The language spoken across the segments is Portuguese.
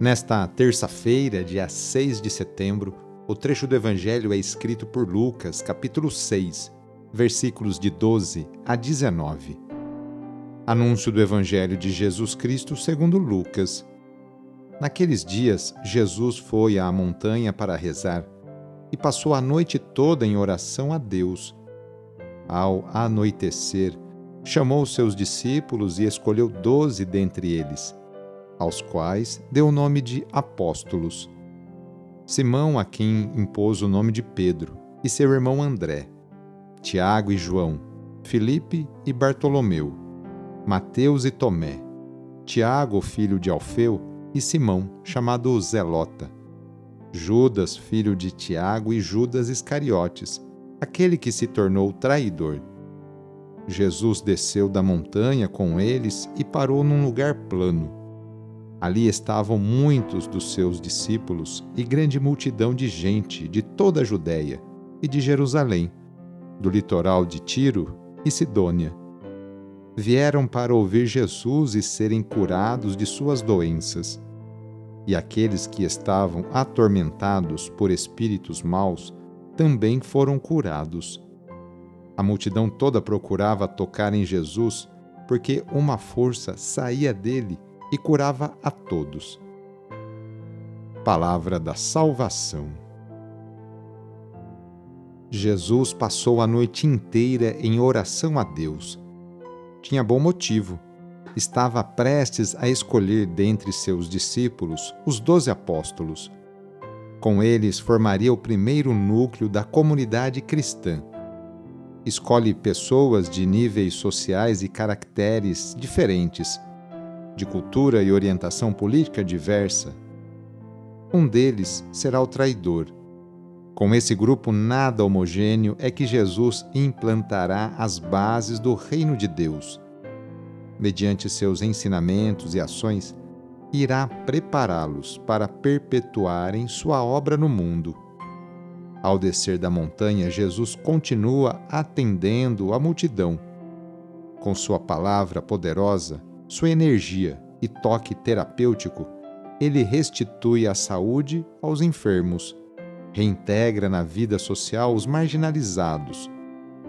Nesta terça-feira, dia 6 de setembro, o trecho do Evangelho é escrito por Lucas, capítulo 6, versículos de 12 a 19. Anúncio do Evangelho de Jesus Cristo segundo Lucas. Naqueles dias, Jesus foi à montanha para rezar e passou a noite toda em oração a Deus. Ao anoitecer, chamou seus discípulos e escolheu doze dentre eles aos quais deu o nome de apóstolos. Simão, a quem impôs o nome de Pedro, e seu irmão André, Tiago e João, Filipe e Bartolomeu, Mateus e Tomé, Tiago, filho de Alfeu, e Simão, chamado Zelota, Judas, filho de Tiago, e Judas Iscariotes, aquele que se tornou traidor. Jesus desceu da montanha com eles e parou num lugar plano Ali estavam muitos dos seus discípulos e grande multidão de gente de toda a Judéia e de Jerusalém, do litoral de Tiro e Sidônia. Vieram para ouvir Jesus e serem curados de suas doenças. E aqueles que estavam atormentados por espíritos maus também foram curados. A multidão toda procurava tocar em Jesus, porque uma força saía dele e curava a todos. Palavra da Salvação. Jesus passou a noite inteira em oração a Deus. Tinha bom motivo. Estava prestes a escolher dentre seus discípulos os doze apóstolos. Com eles formaria o primeiro núcleo da comunidade cristã. Escolhe pessoas de níveis sociais e caracteres diferentes de cultura e orientação política diversa. Um deles será o traidor. Com esse grupo nada homogêneo é que Jesus implantará as bases do reino de Deus. Mediante seus ensinamentos e ações, irá prepará-los para perpetuarem sua obra no mundo. Ao descer da montanha, Jesus continua atendendo a multidão. Com sua palavra poderosa, sua energia e toque terapêutico, ele restitui a saúde aos enfermos, reintegra na vida social os marginalizados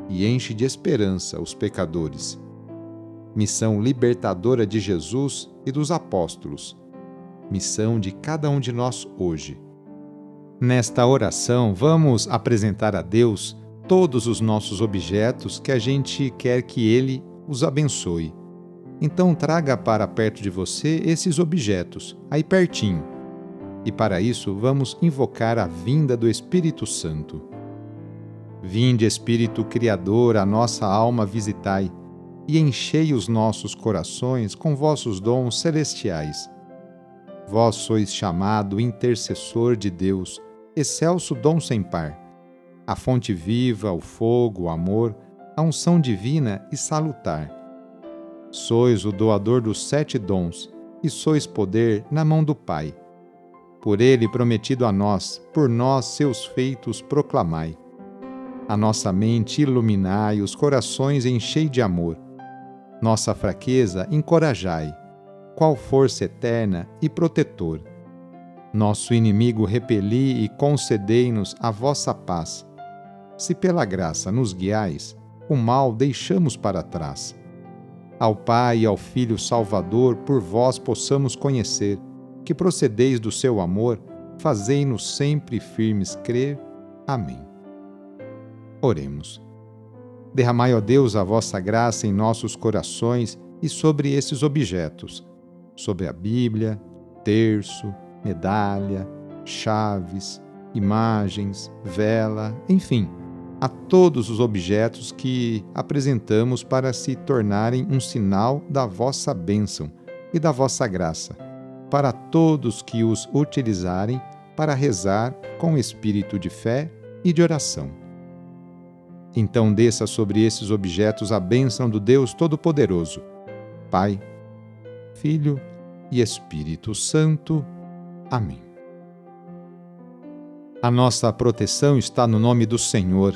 e enche de esperança os pecadores. Missão libertadora de Jesus e dos apóstolos. Missão de cada um de nós hoje. Nesta oração, vamos apresentar a Deus todos os nossos objetos que a gente quer que Ele os abençoe então traga para perto de você esses objetos, aí pertinho. E para isso vamos invocar a vinda do Espírito Santo. Vinde, Espírito Criador, a nossa alma visitai, e enchei os nossos corações com vossos dons celestiais. Vós sois chamado intercessor de Deus, excelso dom sem par, a fonte viva, o fogo, o amor, a unção divina e salutar Sois o doador dos sete dons, e sois poder na mão do Pai. Por ele prometido a nós, por nós seus feitos proclamai. A nossa mente iluminai, os corações enchei de amor. Nossa fraqueza encorajai, qual força eterna e protetor. Nosso inimigo repeli e concedei-nos a vossa paz. Se pela graça nos guiais, o mal deixamos para trás ao Pai e ao Filho Salvador, por vós possamos conhecer, que procedeis do seu amor, fazei-nos sempre firmes crer. Amém. Oremos. Derramai, ó Deus, a vossa graça em nossos corações e sobre esses objetos, sobre a Bíblia, terço, medalha, chaves, imagens, vela, enfim, a todos os objetos que apresentamos para se tornarem um sinal da vossa bênção e da vossa graça, para todos que os utilizarem para rezar com espírito de fé e de oração. Então desça sobre esses objetos a bênção do Deus Todo-Poderoso, Pai, Filho e Espírito Santo. Amém. A nossa proteção está no nome do Senhor,